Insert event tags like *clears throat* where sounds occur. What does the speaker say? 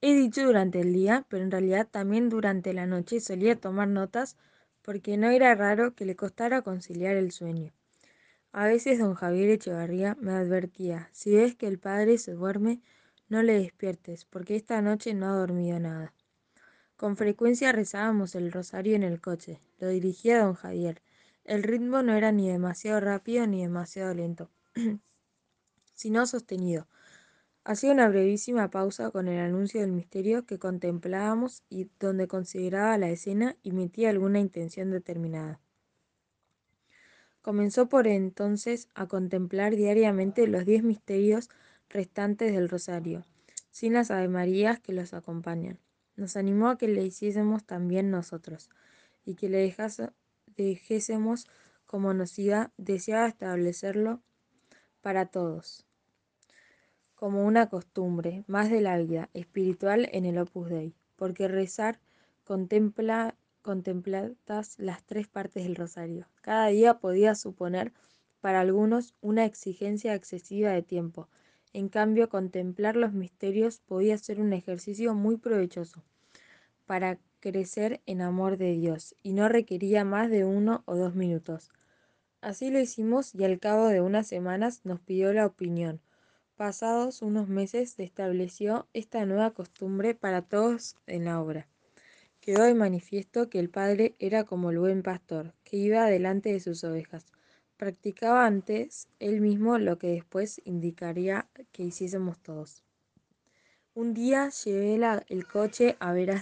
He dicho durante el día, pero en realidad también durante la noche solía tomar notas porque no era raro que le costara conciliar el sueño. A veces don Javier Echevarría me advertía, si ves que el padre se duerme, no le despiertes, porque esta noche no ha dormido nada. Con frecuencia rezábamos el rosario en el coche, lo dirigía don Javier. El ritmo no era ni demasiado rápido ni demasiado lento, *clears throat* sino sostenido. Hacía una brevísima pausa con el anuncio del misterio que contemplábamos y donde consideraba la escena y metía alguna intención determinada. Comenzó por entonces a contemplar diariamente los diez misterios restantes del rosario, sin las avemarías que los acompañan. Nos animó a que le hiciésemos también nosotros, y que le dejásemos como nos deseaba establecerlo para todos, como una costumbre más de la vida espiritual en el Opus Dei, porque rezar contempla contempladas las tres partes del rosario. Cada día podía suponer para algunos una exigencia excesiva de tiempo. En cambio, contemplar los misterios podía ser un ejercicio muy provechoso para crecer en amor de Dios y no requería más de uno o dos minutos. Así lo hicimos y al cabo de unas semanas nos pidió la opinión. Pasados unos meses se estableció esta nueva costumbre para todos en la obra. Quedó de manifiesto que el padre era como el buen pastor, que iba delante de sus ovejas. Practicaba antes él mismo lo que después indicaría que hiciésemos todos. Un día llevé el coche a ver a